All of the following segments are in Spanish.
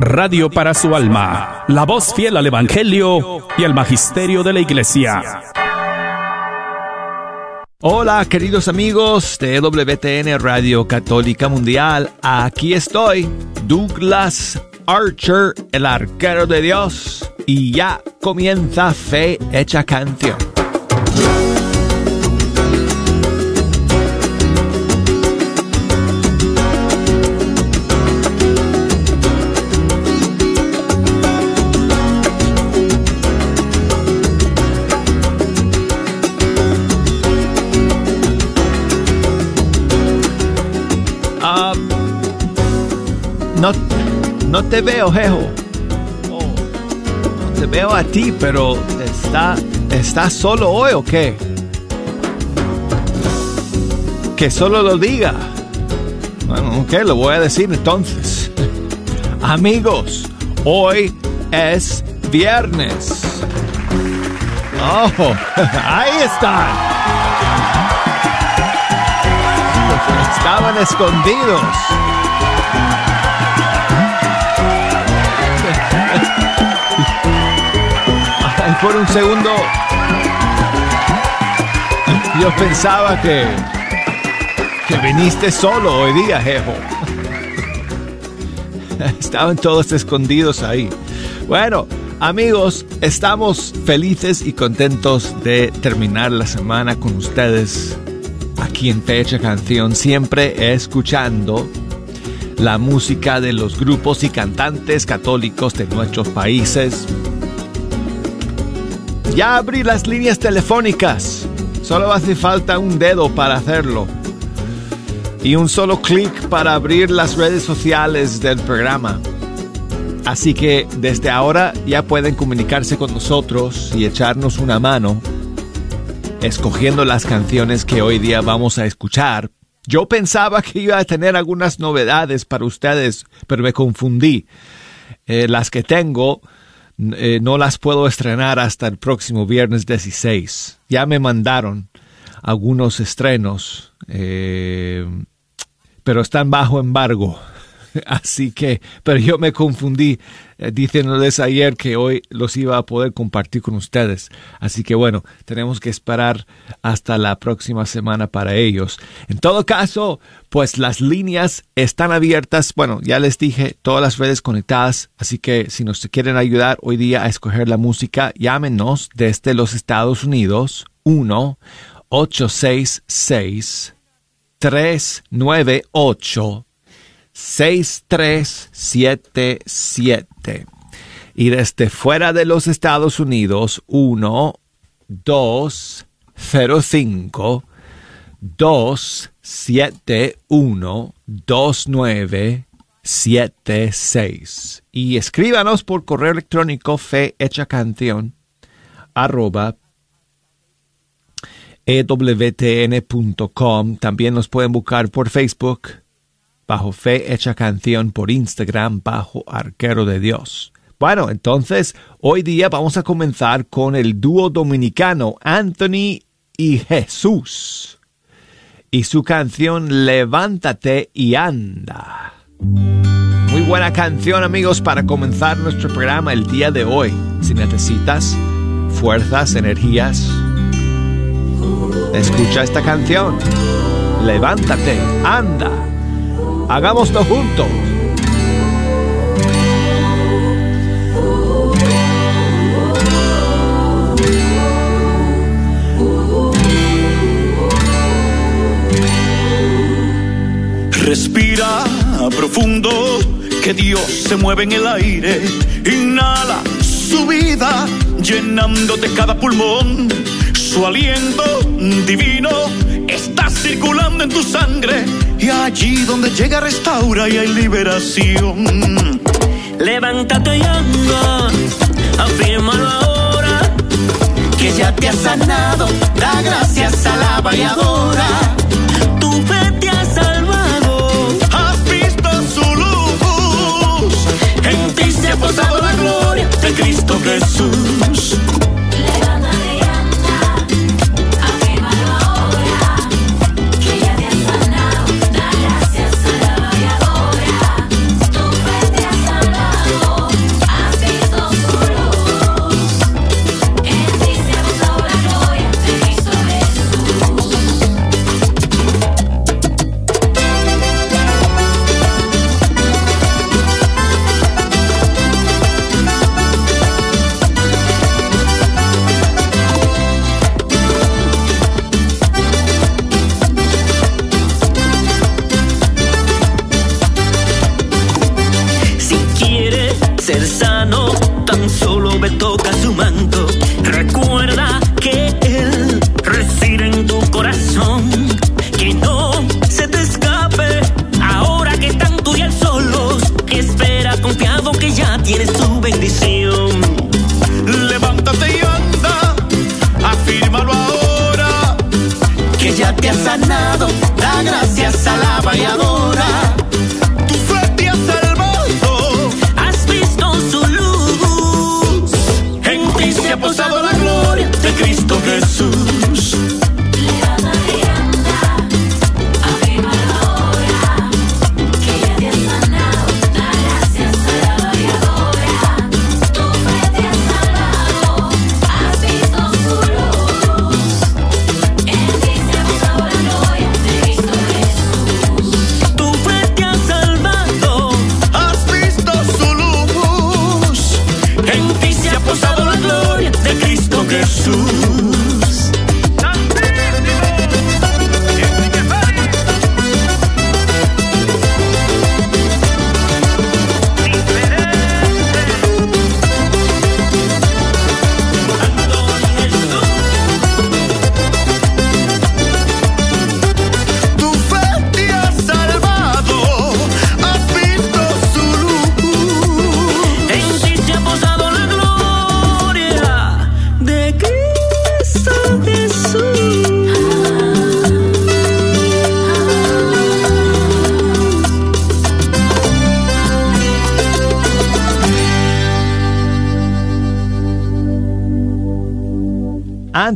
Radio para su alma, la voz fiel al Evangelio y al Magisterio de la Iglesia. Hola queridos amigos de WTN Radio Católica Mundial, aquí estoy, Douglas Archer, el arquero de Dios, y ya comienza Fe Hecha Canción. No, no te veo, Jejo. te veo a ti, pero está, ¿estás solo hoy o qué? Que solo lo diga. Bueno, ok, lo voy a decir entonces. Amigos, hoy es viernes. Oh, ahí están. Estaban escondidos. Por un segundo yo pensaba que que viniste solo hoy día, jejo. Estaban todos escondidos ahí. Bueno, amigos, estamos felices y contentos de terminar la semana con ustedes aquí en Fecha Canción, siempre escuchando la música de los grupos y cantantes católicos de nuestros países ya abrí las líneas telefónicas. Solo hace falta un dedo para hacerlo. Y un solo clic para abrir las redes sociales del programa. Así que desde ahora ya pueden comunicarse con nosotros y echarnos una mano escogiendo las canciones que hoy día vamos a escuchar. Yo pensaba que iba a tener algunas novedades para ustedes, pero me confundí. Eh, las que tengo eh, no las puedo estrenar hasta el próximo viernes 16. Ya me mandaron algunos estrenos, eh, pero están bajo embargo. Así que, pero yo me confundí eh, diciéndoles ayer que hoy los iba a poder compartir con ustedes. Así que bueno, tenemos que esperar hasta la próxima semana para ellos. En todo caso, pues las líneas están abiertas. Bueno, ya les dije, todas las redes conectadas. Así que si nos quieren ayudar hoy día a escoger la música, llámenos desde los Estados Unidos 1 866 398 6377. Y desde fuera de los Estados Unidos, 1 205 271 2976. Y escríbanos por correo electrónico fe hecha canción arroba ewtn.com. También nos pueden buscar por Facebook bajo Fe Hecha Canción por Instagram bajo Arquero de Dios. Bueno, entonces hoy día vamos a comenzar con el dúo dominicano Anthony y Jesús y su canción Levántate y anda. Muy buena canción amigos para comenzar nuestro programa el día de hoy. Si necesitas fuerzas, energías, escucha esta canción. Levántate, anda. Hagámoslo juntos. Respira profundo, que Dios se mueve en el aire. Inhala su vida, llenándote cada pulmón. Su aliento divino está circulando en tu sangre y allí donde llega restaura y hay liberación. Levántate y anda, afírmalo ahora, que ya te ha sanado, da gracias, alaba y adora. Tu fe te ha salvado, has visto su luz, en ti se ha posado la gloria de Cristo Jesús.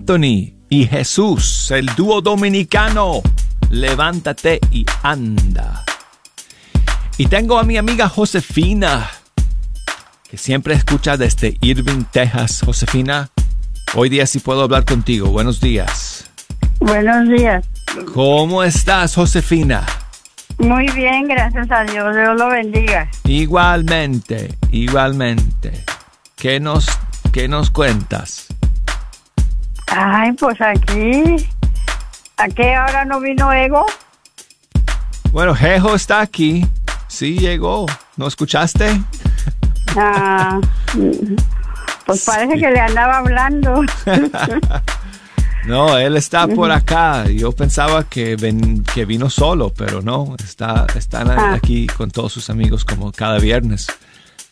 Anthony y Jesús, el dúo dominicano. Levántate y anda. Y tengo a mi amiga Josefina, que siempre escucha desde Irving, Texas. Josefina, hoy día sí puedo hablar contigo. Buenos días. Buenos días. ¿Cómo estás, Josefina? Muy bien, gracias a Dios. Dios lo bendiga. Igualmente, igualmente. ¿Qué nos, qué nos cuentas? Ay, pues aquí. ¿A qué hora no vino Ego? Bueno, Jejo está aquí. Sí, llegó. ¿No escuchaste? Ah, pues parece que le andaba hablando. No, él está por acá. Yo pensaba que, ven- que vino solo, pero no, está, están Ah. aquí con todos sus amigos como cada viernes.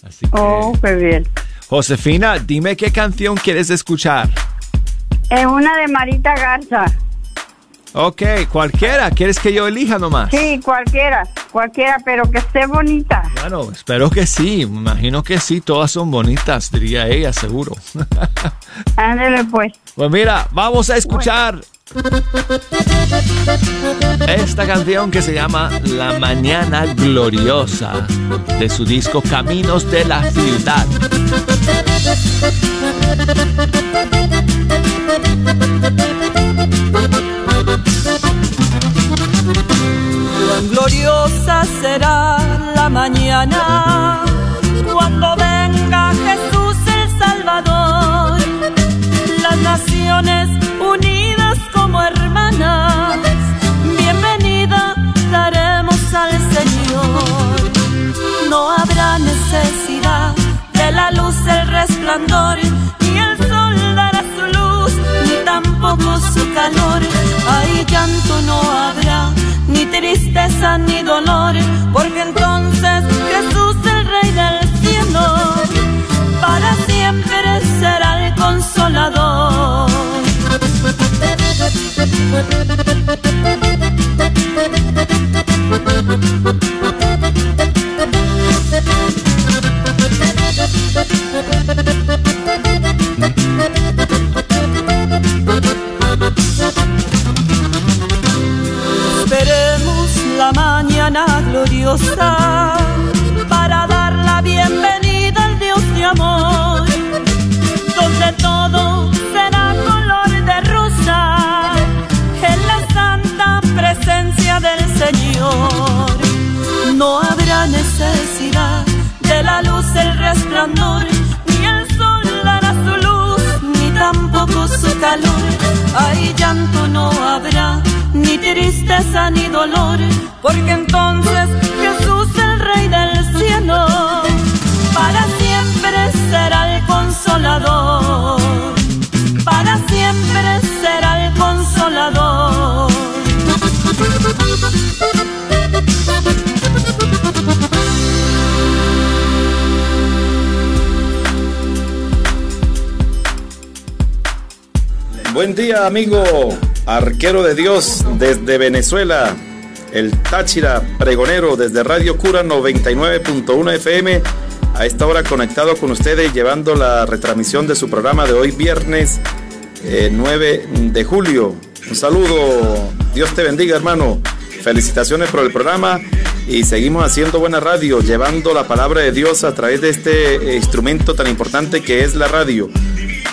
Así que, Oh, qué bien. Josefina, dime qué canción quieres escuchar. Es una de Marita Garza. Ok, cualquiera. ¿Quieres que yo elija nomás? Sí, cualquiera, cualquiera, pero que esté bonita. Bueno, espero que sí. Me imagino que sí. Todas son bonitas, diría ella, seguro. Ándele pues. Pues mira, vamos a escuchar esta canción que se llama La Mañana Gloriosa de su disco Caminos de la Ciudad. Cuán gloriosa será la mañana cuando necesidad de la luz, el resplandor, ni el sol dará su luz, ni tampoco su calor. Ahí llanto no habrá, ni tristeza ni dolor, porque entonces Jesús, el Rey del cielo, para siempre será el consolador. Gloriosa para dar la bienvenida al Dios de amor, donde todo será color de rosa en la santa presencia del Señor. No habrá necesidad de la luz, el resplandor, su calor, ay llanto no habrá, ni tristeza ni dolor, porque entonces Jesús el Rey del Cielo, para siempre será el consolador. Buen día, amigo arquero de Dios desde Venezuela. El Táchira pregonero desde Radio Cura 99.1 FM. A esta hora conectado con ustedes llevando la retransmisión de su programa de hoy viernes 9 eh, de julio. Un saludo, Dios te bendiga hermano. Felicitaciones por el programa y seguimos haciendo buena radio, llevando la palabra de Dios a través de este eh, instrumento tan importante que es la radio.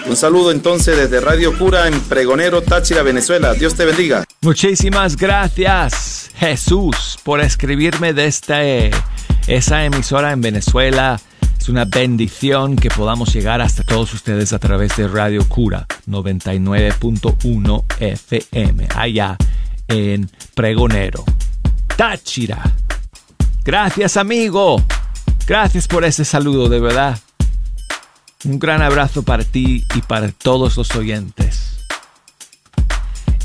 Un saludo entonces desde Radio Cura en Pregonero, Táchira, Venezuela. Dios te bendiga. Muchísimas gracias, Jesús, por escribirme desde esa emisora en Venezuela. Es una bendición que podamos llegar hasta todos ustedes a través de Radio Cura 99.1 FM, allá en Pregonero. Táchira. Gracias, amigo. Gracias por ese saludo, de verdad. Un gran abrazo para ti y para todos los oyentes.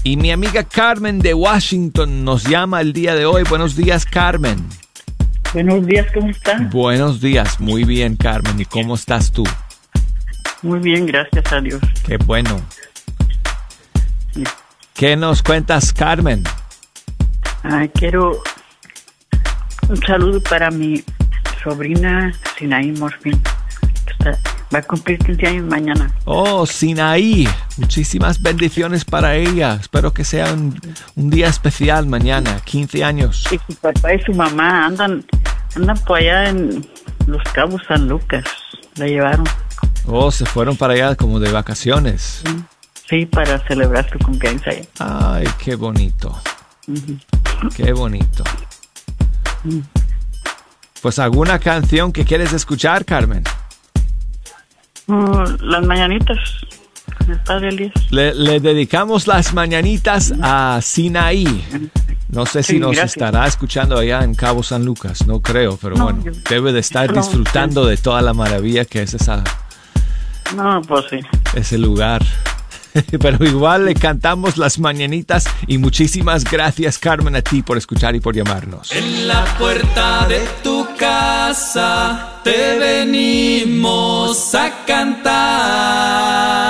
Y mi amiga Carmen de Washington nos llama el día de hoy. Buenos días, Carmen. Buenos días, ¿cómo estás? Buenos días, muy bien, Carmen. ¿Y cómo estás tú? Muy bien, gracias a Dios. Qué bueno. ¿Qué nos cuentas, Carmen? Ay, quiero un saludo para mi sobrina Sinaí Morfin. Va a cumplir 15 años mañana. Oh, Sinaí. Muchísimas bendiciones para ella. Espero que sea un, día especial mañana, 15 años. Y su papá y su mamá andan, andan por allá en Los Cabos San Lucas. La llevaron. Oh, se fueron para allá como de vacaciones. Sí, para celebrar su cumpleaños Ay, qué bonito. Qué bonito. Pues alguna canción que quieres escuchar, Carmen. Las mañanitas. Padre Le, le, dedicamos las mañanitas a Sinaí. No sé si nos estará escuchando allá en Cabo San Lucas, no creo, pero bueno, debe de estar disfrutando de toda la maravilla que es esa. No, pues sí. Ese lugar. pero igual le cantamos las mañanitas y muchísimas gracias Carmen a ti por escuchar y por llamarnos. En la puerta de tu casa te venimos a cantar.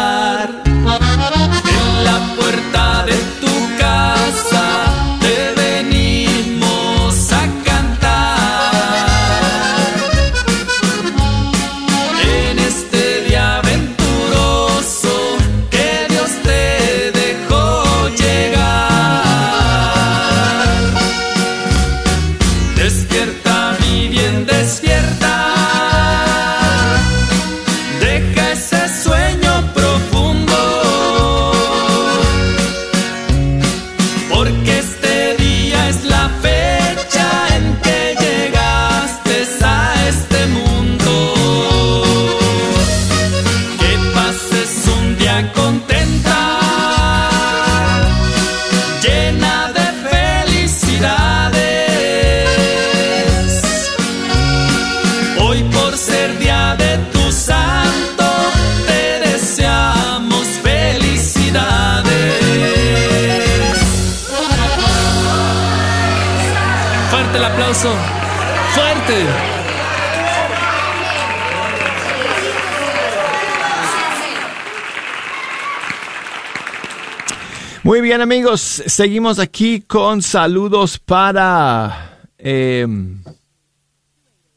Amigos, seguimos aquí con saludos para em,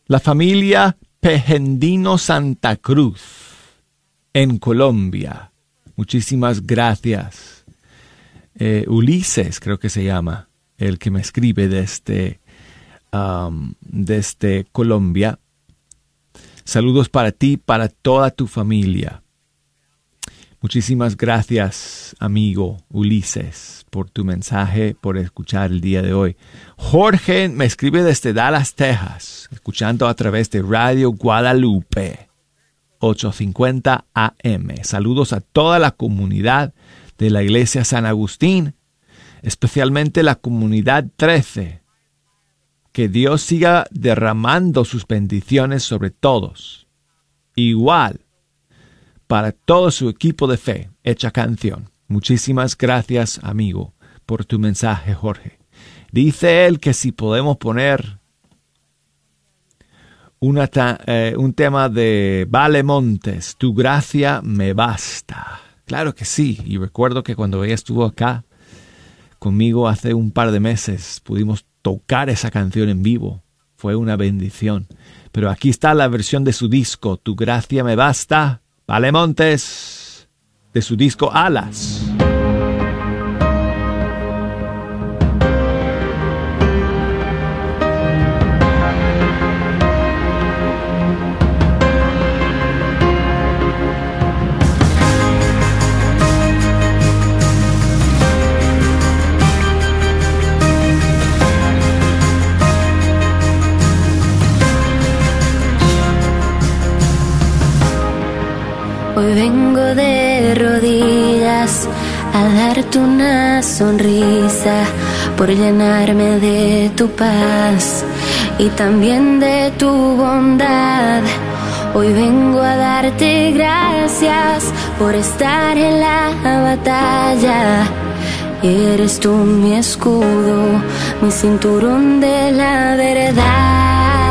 la familia Pejendino Santa Cruz en Colombia. Muchísimas gracias. Eh, Ulises creo que se llama, el que me escribe de este desde Colombia. Saludos para ti, para toda tu familia. Muchísimas gracias, amigo Ulises, por tu mensaje, por escuchar el día de hoy. Jorge me escribe desde Dallas, Texas, escuchando a través de Radio Guadalupe 850 AM. Saludos a toda la comunidad de la Iglesia San Agustín, especialmente la comunidad 13 que Dios siga derramando sus bendiciones sobre todos. Igual para todo su equipo de fe, hecha canción. Muchísimas gracias, amigo, por tu mensaje, Jorge. Dice él que si podemos poner eh, un tema de Vale Montes, tu gracia me basta. Claro que sí. Y recuerdo que cuando ella estuvo acá conmigo hace un par de meses, pudimos tocar esa canción en vivo. Fue una bendición. Pero aquí está la versión de su disco, Tu gracia me basta. Vale Montes, de su disco Alas. Vengo de rodillas a darte una sonrisa por llenarme de tu paz y también de tu bondad. Hoy vengo a darte gracias por estar en la batalla. Eres tú mi escudo, mi cinturón de la verdad.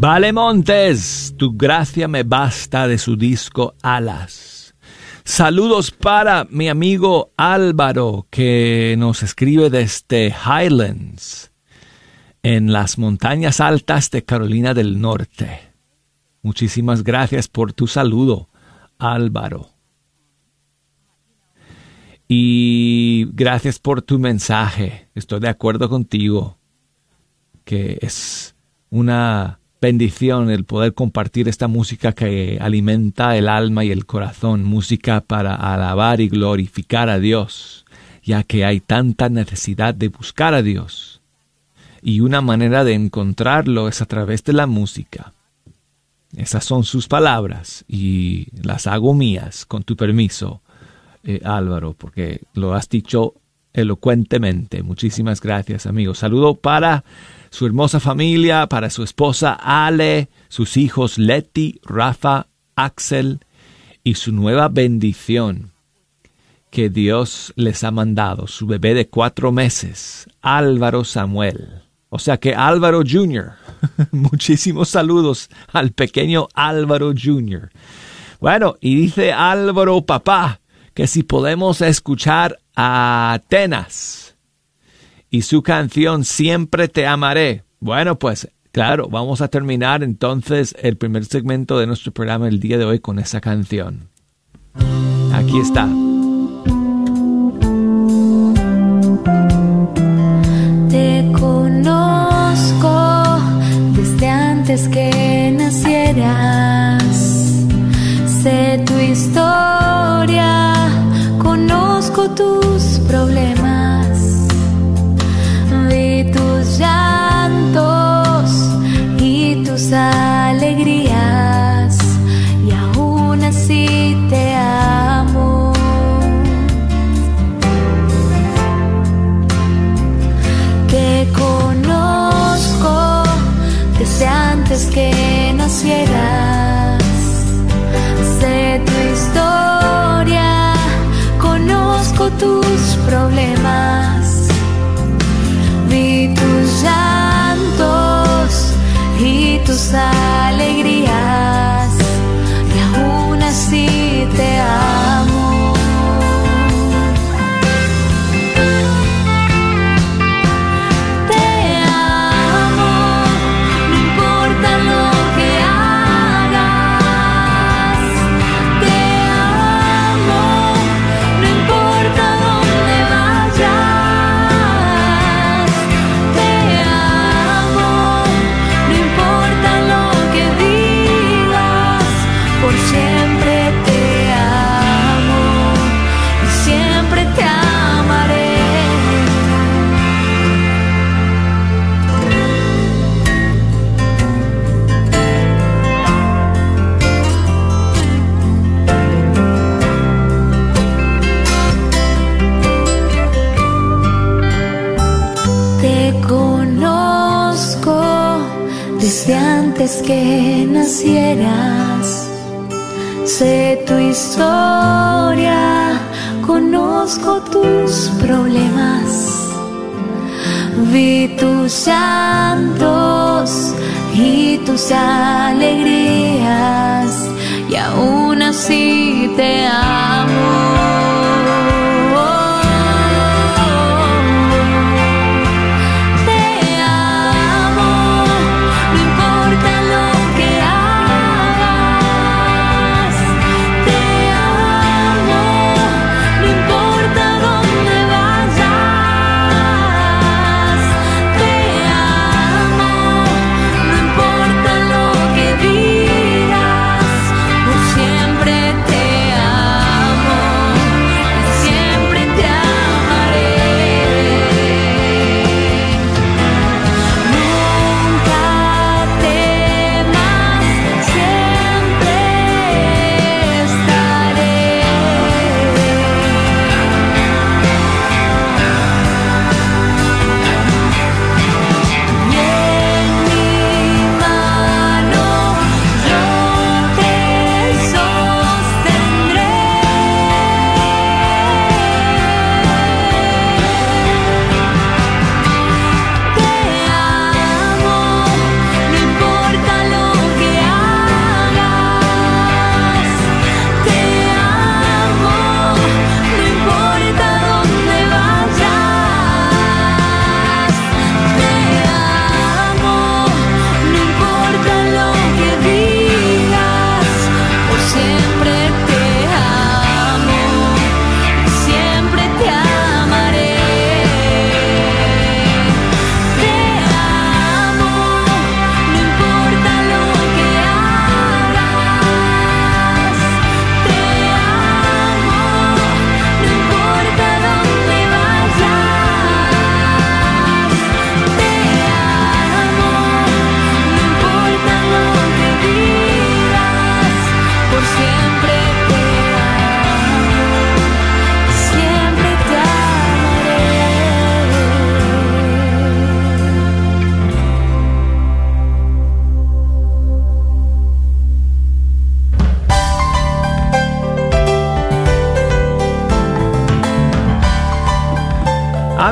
Vale Montes, tu gracia me basta de su disco Alas. Saludos para mi amigo Álvaro que nos escribe desde Highlands, en las montañas altas de Carolina del Norte. Muchísimas gracias por tu saludo, Álvaro. Y gracias por tu mensaje. Estoy de acuerdo contigo que es una bendición el poder compartir esta música que alimenta el alma y el corazón, música para alabar y glorificar a Dios, ya que hay tanta necesidad de buscar a Dios. Y una manera de encontrarlo es a través de la música. Esas son sus palabras y las hago mías, con tu permiso, eh, Álvaro, porque lo has dicho elocuentemente. Muchísimas gracias, amigo. Saludo para su hermosa familia, para su esposa Ale, sus hijos Leti, Rafa, Axel y su nueva bendición que Dios les ha mandado, su bebé de cuatro meses, Álvaro Samuel. O sea que Álvaro Jr. Muchísimos saludos al pequeño Álvaro Jr. Bueno, y dice Álvaro Papá que si podemos escuchar a Atenas y su canción Siempre te amaré. Bueno, pues claro, vamos a terminar entonces el primer segmento de nuestro programa el día de hoy con esa canción. Aquí está. Te conozco desde antes que nacieras. Vi tus santos y tus alegrías y aún así te amo.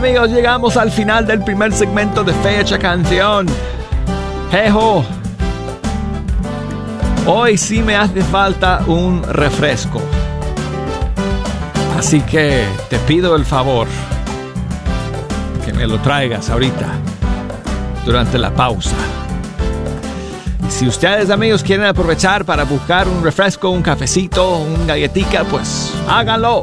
Amigos, llegamos al final del primer segmento de Fecha Canción. Jejo, hoy sí me hace falta un refresco. Así que te pido el favor que me lo traigas ahorita, durante la pausa. Si ustedes amigos quieren aprovechar para buscar un refresco, un cafecito, un galletica, pues háganlo.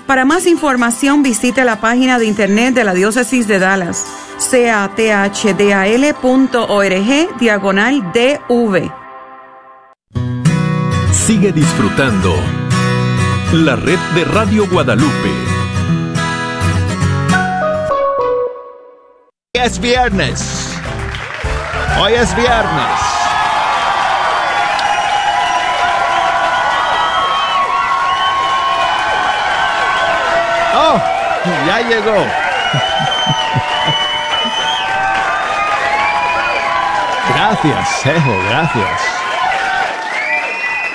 Para más información visite la página de internet de la diócesis de Dallas cathdal.org diagonal DV. Sigue disfrutando la red de Radio Guadalupe. Hoy es viernes. Hoy es viernes. Oh, ya llegó. Gracias, Sejo, gracias.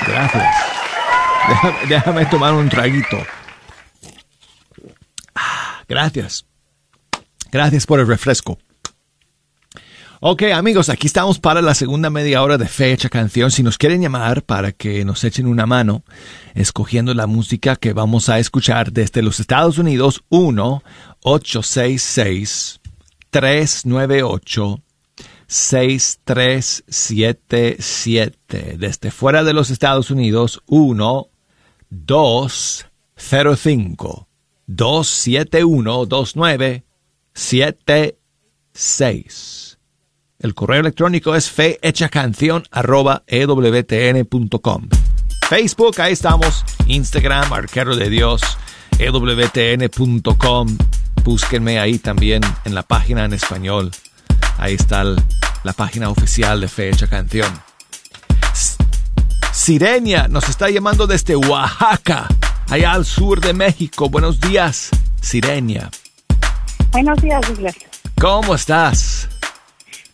Gracias. Déjame, déjame tomar un traguito. Ah, Gracias. Gracias por el refresco. Ok, amigos, aquí estamos para la segunda media hora de Fecha Canción. Si nos quieren llamar para que nos echen una mano escogiendo la música que vamos a escuchar desde los Estados Unidos, 1-866-398. 6377 desde fuera de los Estados Unidos 1 205 271 2976 el correo electrónico es fehechacanción.ewtn.com. Facebook, ahí estamos. Instagram, Arquero de Dios, ewtn.com. Búsquenme ahí también en la página en español. Ahí está la página oficial de Fecha Canción. Sirenia nos está llamando desde Oaxaca, allá al sur de México. Buenos días, Sirenia. Buenos días, Douglas. ¿Cómo estás?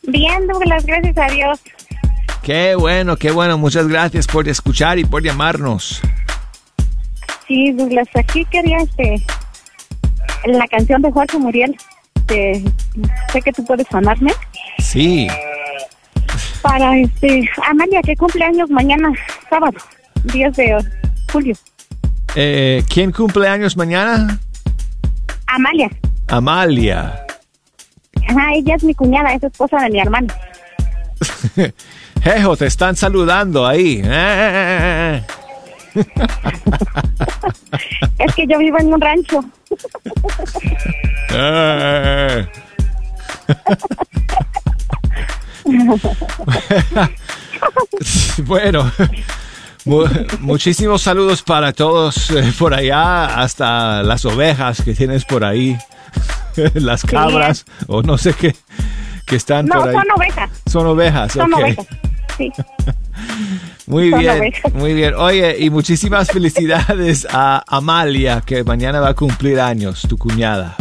Bien, Douglas, gracias a Dios. Qué bueno, qué bueno. Muchas gracias por escuchar y por llamarnos. Sí, Douglas, aquí quería este, la canción de Jorge Muriel. sé que tú puedes sonarme. Sí. Para este, Amalia, que cumple años mañana, sábado, 10 de julio. Eh, ¿Quién cumple años mañana? Amalia. Amalia. Ajá, ella es mi cuñada, es esposa de mi hermano. Jejo, te están saludando ahí. es que yo vivo en un rancho. bueno, muchísimos saludos para todos eh, por allá, hasta las ovejas que tienes por ahí. las cabras o no sé qué que están no, por ahí. son ovejas. Son ovejas, Son ovejas, sí. Muy bien, muy bien. Oye, y muchísimas felicidades a Amalia, que mañana va a cumplir años, tu cuñada.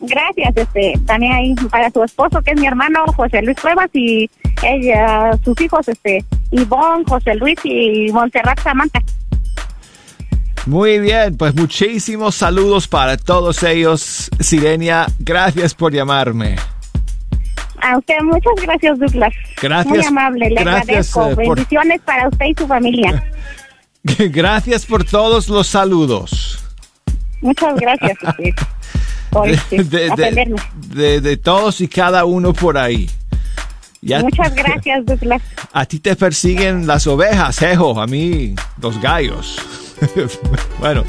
Gracias, este, también ahí para su esposo, que es mi hermano José Luis Cuevas, y ella, sus hijos, este, Ivonne, José Luis y Montserrat Samantha. Muy bien, pues muchísimos saludos para todos ellos. Sirenia, gracias por llamarme. A usted, muchas gracias, Douglas. Gracias. Muy amable, le gracias, agradezco. eh, por- Bendiciones para usted y su familia. Gracias por todos los saludos. Muchas gracias este, por De, de- de- de todos y cada uno por ahí. Ya- Muchas gracias, Douglas. A ti te persiguen las ovejas, jejo, a mí los gallos. bueno,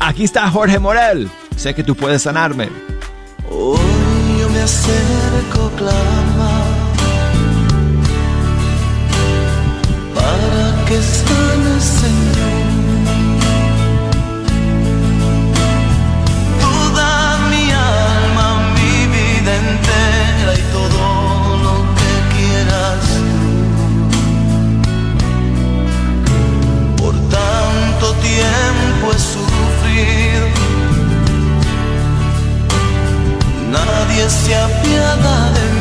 aquí está Jorge Morel. Sé que tú puedes sanarme. Hoy yo me acerco, clama, para que sanes, Señor. Nadie se apiada de.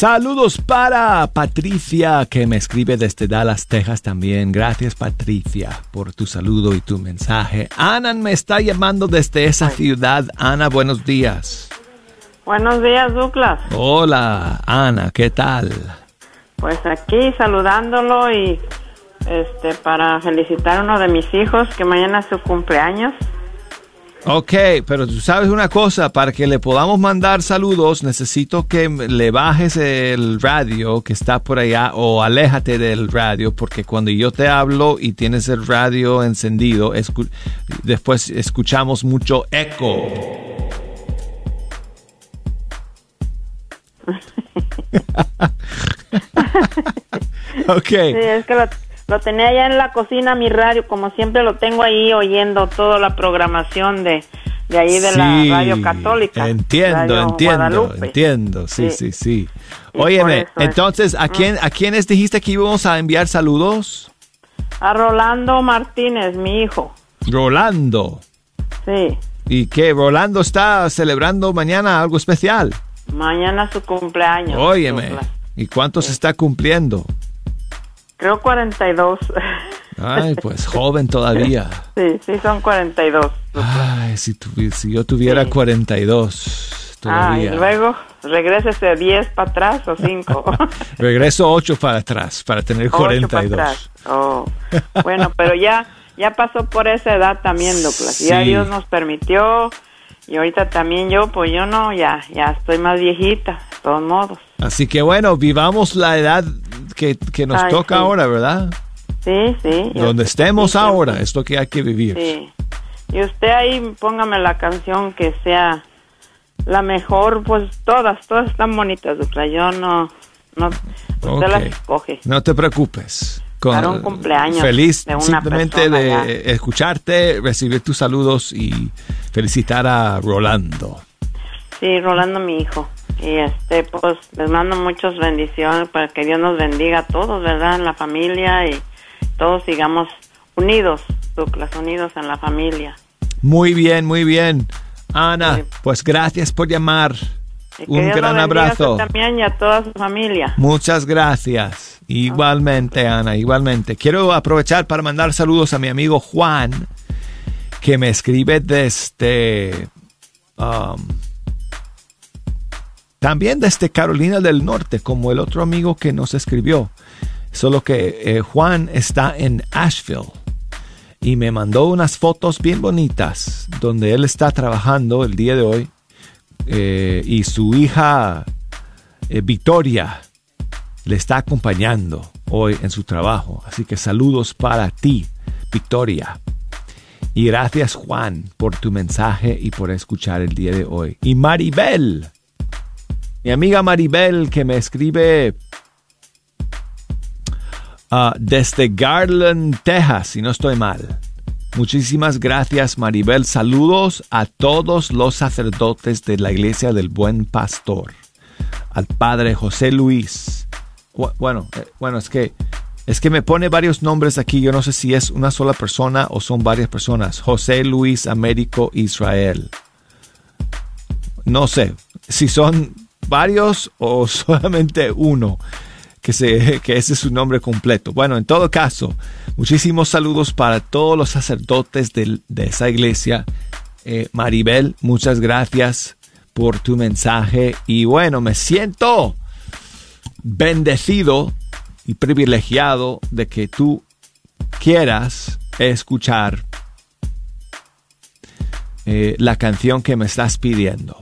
Saludos para Patricia, que me escribe desde Dallas, Texas también. Gracias, Patricia, por tu saludo y tu mensaje. Ana me está llamando desde esa ciudad. Ana, buenos días. Buenos días, Douglas. Hola, Ana, ¿qué tal? Pues aquí saludándolo y este para felicitar a uno de mis hijos que mañana es su cumpleaños. Ok, pero tú sabes una cosa, para que le podamos mandar saludos, necesito que le bajes el radio que está por allá o aléjate del radio, porque cuando yo te hablo y tienes el radio encendido, escu- después escuchamos mucho eco. ok. Sí, es que lo, lo tenía allá en la cocina mi radio, como siempre lo tengo ahí oyendo toda la programación de, de ahí de Sí, la radio católica. Entiendo, Radio entiendo, Guadalupe. entiendo. Sí, sí, Sí. sí. Óyeme, entonces, ¿a quién, ¿a quiénes dijiste que íbamos a enviar saludos? A Rolando Martínez, mi hijo. Rolando. Sí, ¿Y qué? ¿Rolando está celebrando mañana algo especial? mañana su cumpleaños. Óyeme. ¿Y cuántos está cumpliendo? Creo 42. Ay, pues joven todavía. sí, sí, son 42. Ay, si, tuvi- si yo tuviera 42 Ah, y todavía. luego regrésese 10 para atrás o 5. Regreso 8 para atrás para tener Ocho para 42. atrás. Oh. Bueno, pero ya ya pasó por esa edad también, Douglas. Ya Sí. Dios nos permitió y ahorita también yo, pues yo no, ya ya estoy más viejita, de todos modos. Así que bueno, vivamos la edad que, que nos Ay, toca sí. ahora, ¿verdad? Sí, sí. Donde estemos sí, ahora, es lo que hay que vivir. Sí. Y usted ahí póngame la canción que sea la mejor, pues todas, todas están bonitas, Douglas. Yo no, no, usted Ok. las escoge. No te preocupes. Con- Para un cumpleaños Feliz de una simplemente de ya. escucharte, recibir tus saludos y felicitar a Rolando. Sí, Rolando, mi hijo. Y este, pues les mando muchas bendiciones para que Dios nos bendiga a todos, ¿verdad? En la familia y todos sigamos unidos, Douglas, unidos en la familia. Muy bien, muy bien. Ana, pues gracias por llamar. Que Un Dios gran abrazo. también y a toda su familia. Muchas gracias. Igualmente, Ana, igualmente. Quiero aprovechar para mandar saludos a mi amigo Juan, que me escribe desde... um, también desde Carolina del Norte, como el otro amigo que nos escribió. Solo que eh, Juan está en Asheville y me mandó unas fotos bien bonitas donde él está trabajando el día de hoy eh, y su hija eh, Victoria le está acompañando hoy en su trabajo. Así que saludos para ti, Victoria. Y gracias Juan por tu mensaje y por escuchar el día de hoy. Y Maribel, mi amiga Maribel que me escribe ah, desde Garland, Texas, si no estoy mal. Muchísimas gracias Maribel. Saludos a todos los sacerdotes de la Iglesia del Buen Pastor. Al Padre José Luis. Bu- Bueno, eh, bueno, es que es que me pone varios nombres aquí. Yo no sé si es una sola persona o son varias personas. José Luis Américo Israel. No sé si son varios o solamente uno que, se, que ese es su nombre completo. Bueno, en todo caso, muchísimos saludos para todos los sacerdotes de, esa iglesia. Eh, Maribel, muchas gracias por tu mensaje. Y bueno, me siento bendecido y privilegiado de que tú quieras escuchar eh, la canción que me estás pidiendo.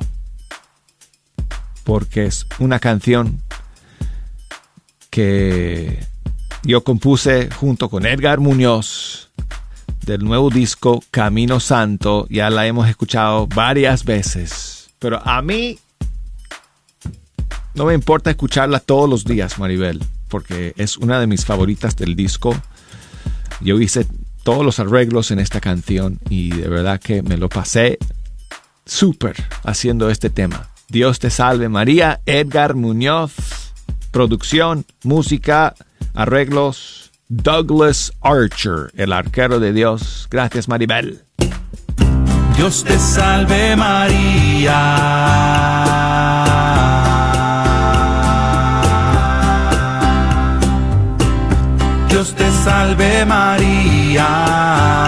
Porque es una canción que yo compuse junto con Edgar Muñoz del nuevo disco Camino Santo. Ya la hemos escuchado varias veces. Pero a mí no me importa escucharla todos los días, Maribel, porque es una de mis favoritas del disco. Yo hice todos los arreglos en esta canción y de verdad que me lo pasé súper haciendo este tema. Dios te salve María, Edgar Muñoz, producción, música, arreglos, Douglas Archer, el arquero de Dios. Gracias Maribel. Dios te salve María. Dios te salve María.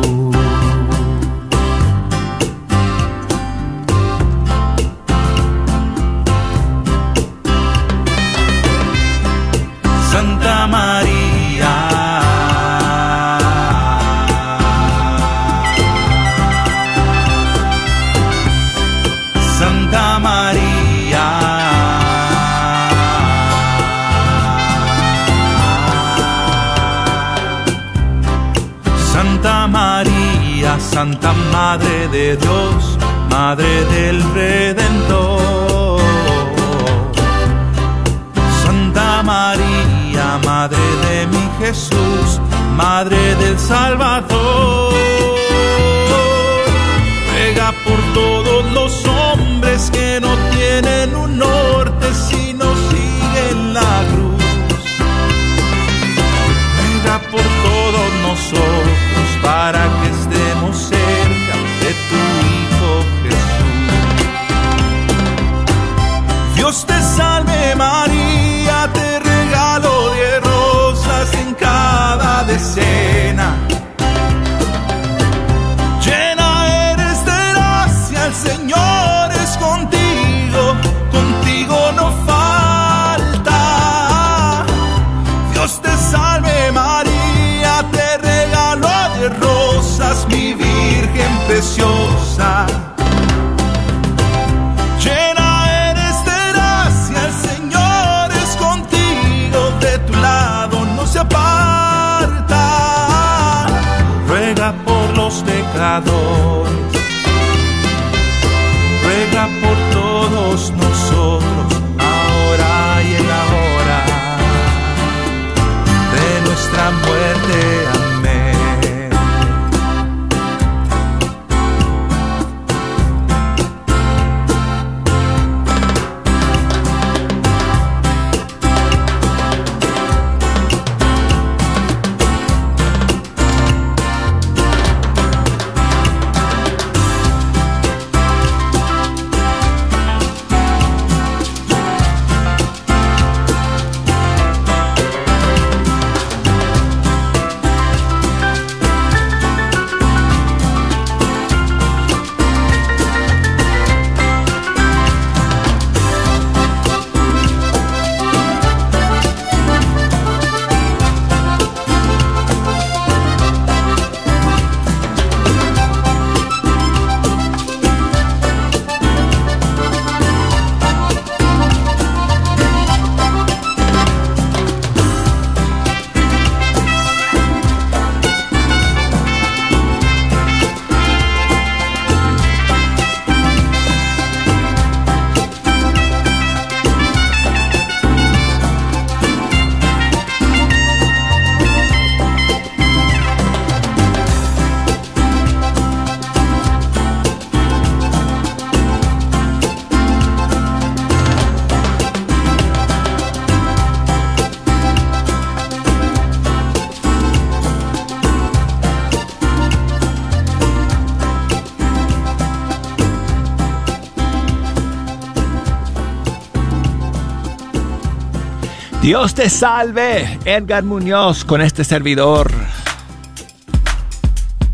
Madre de Dios, Madre del Redentor. Santa María, Madre de mi Jesús, Madre del Salvador. Ruega por todos los hombres que no tienen un norte si no siguen la cruz. Ruega por todos nosotros nuestra muerte. Dios te salve, Edgar Muñoz, con este servidor.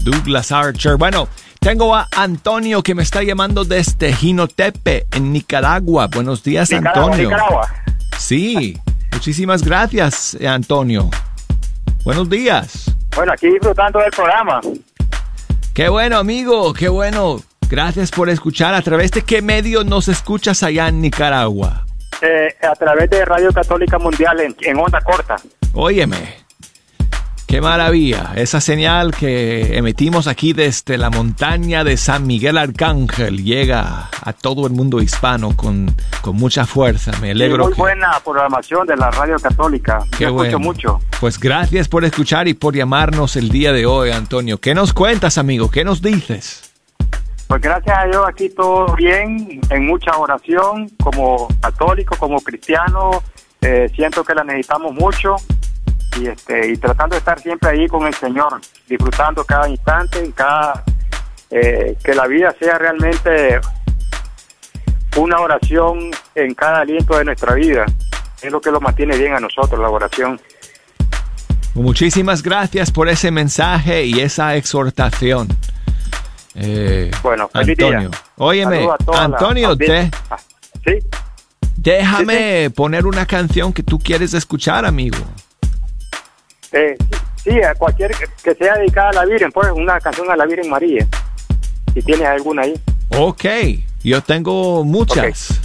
Douglas Archer. Bueno, tengo a Antonio que me está llamando desde Jinotepe, en Nicaragua. Buenos días, Nicaragua, Antonio. Nicaragua. Sí, muchísimas gracias, Antonio. Buenos días. Bueno, aquí disfrutando del programa. Qué bueno, amigo, qué bueno. Gracias por escuchar. ¿A través de qué medio nos escuchas allá en Nicaragua? Eh, a través de Radio Católica Mundial en, en onda corta. Óyeme, qué maravilla. Esa señal que emitimos aquí desde la montaña de San Miguel Arcángel llega a todo el mundo hispano con, con mucha fuerza. Me alegro. muy que- buena programación de la Radio Católica. Qué Yo escucho bueno. mucho. Pues gracias por escuchar y por llamarnos el día de hoy, Antonio. ¿Qué nos cuentas, amigo? ¿Qué nos dices? Pues gracias a Dios aquí todo bien, en mucha oración, como católico, como cristiano, eh, siento que la necesitamos mucho y este y tratando de estar siempre ahí con el Señor, disfrutando cada instante cada eh, que la vida sea realmente una oración en cada aliento de nuestra vida. Es lo que lo mantiene bien a nosotros, la oración. Muchísimas gracias por ese mensaje y esa exhortación. Eh, Bueno, feliz Antonio, día. óyeme, la Antonio, te, audiencia. Ah, Sí. déjame poner una canción que tú quieres escuchar, amigo. Eh, sí, a cualquier que- sea dedicada a la Virgen, pues una canción a la Virgen María. Si tienes alguna ahí. Ok, yo tengo muchas.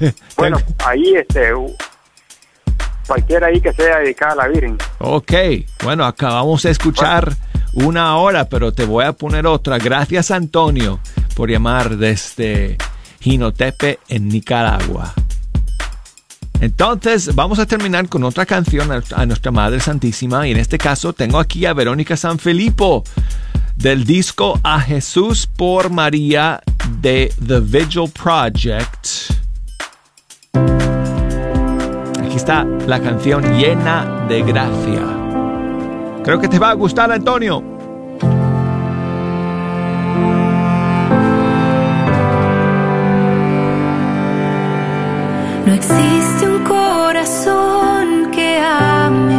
Bueno, ahí este cualquiera ahí que sea dedicada a la Virgen. Ok, bueno, acabamos de escuchar una hora, pero te voy a poner otra. Gracias, Antonio, por llamar desde Jinotepe, en Nicaragua. Entonces, vamos a terminar con otra canción a, a nuestra Madre Santísima. Y en este caso, tengo aquí a Verónica Sanfilippo del disco A Jesús por María de The Vigil Project. Aquí está la canción llena de gracia. Creo que te va a gustar, Antonio. No existe un corazón que ame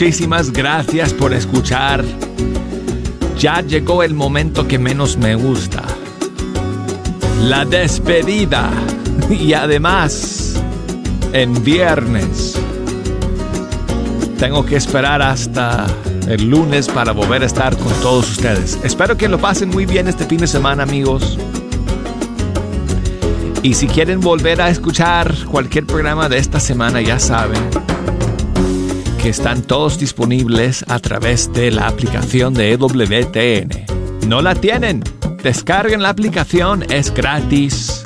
muchísimas gracias por escuchar. Ya llegó el momento que menos me gusta. La despedida. Y además, en viernes. Tengo que esperar hasta el lunes para volver a estar con todos ustedes. Espero que lo pasen muy bien este fin de semana, amigos. Y si quieren volver a escuchar cualquier programa de esta semana, ya saben que están todos disponibles a través de la aplicación de EWTN. ¿No la tienen? Descarguen la aplicación, es gratis.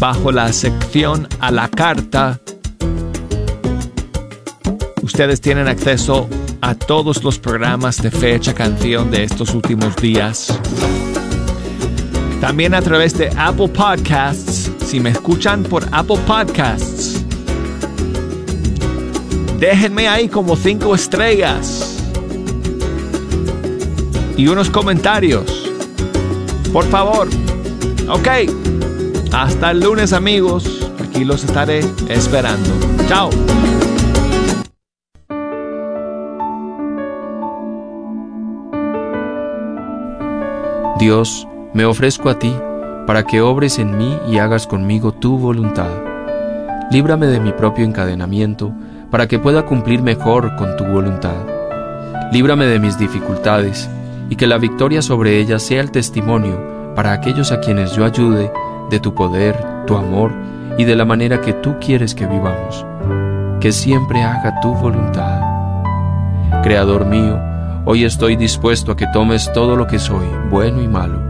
Bajo la sección a la carta, ustedes tienen acceso a todos los programas de fecha canción de estos últimos días. También a través de Apple Podcasts. Si me escuchan por Apple Podcasts, déjenme ahí como cinco estrellas y unos comentarios. Por favor. Ok. Hasta el lunes amigos. Aquí los estaré esperando. Chao. Dios, me ofrezco a ti para que obres en mí y hagas conmigo tu voluntad. Líbrame de mi propio encadenamiento para que pueda cumplir mejor con tu voluntad. Líbrame de mis dificultades y que la victoria sobre ellas sea el testimonio para aquellos a quienes yo ayude de tu poder, tu amor y de la manera que tú quieres que vivamos. Que siempre haga tu voluntad. Creador mío, hoy estoy dispuesto a que tomes todo lo que soy, bueno y malo.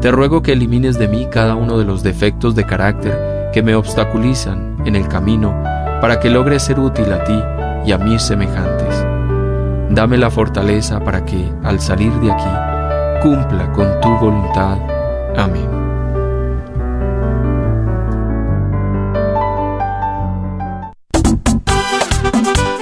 Te ruego que elimines de mí cada uno de los defectos de carácter que me obstaculizan en el camino para que logre ser útil a ti y a mis semejantes. Dame la fortaleza para que, al salir de aquí, cumpla con tu voluntad. Amén.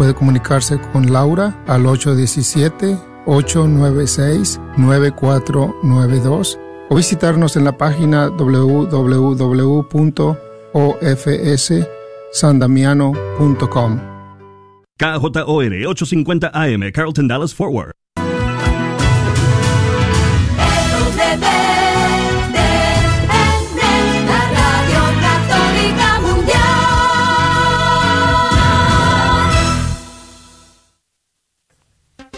puede comunicarse con Laura al 817-896-9492 o visitarnos en la página www.ofssandamiano.com. KJOR 850 AM, Carlton Dallas Forward.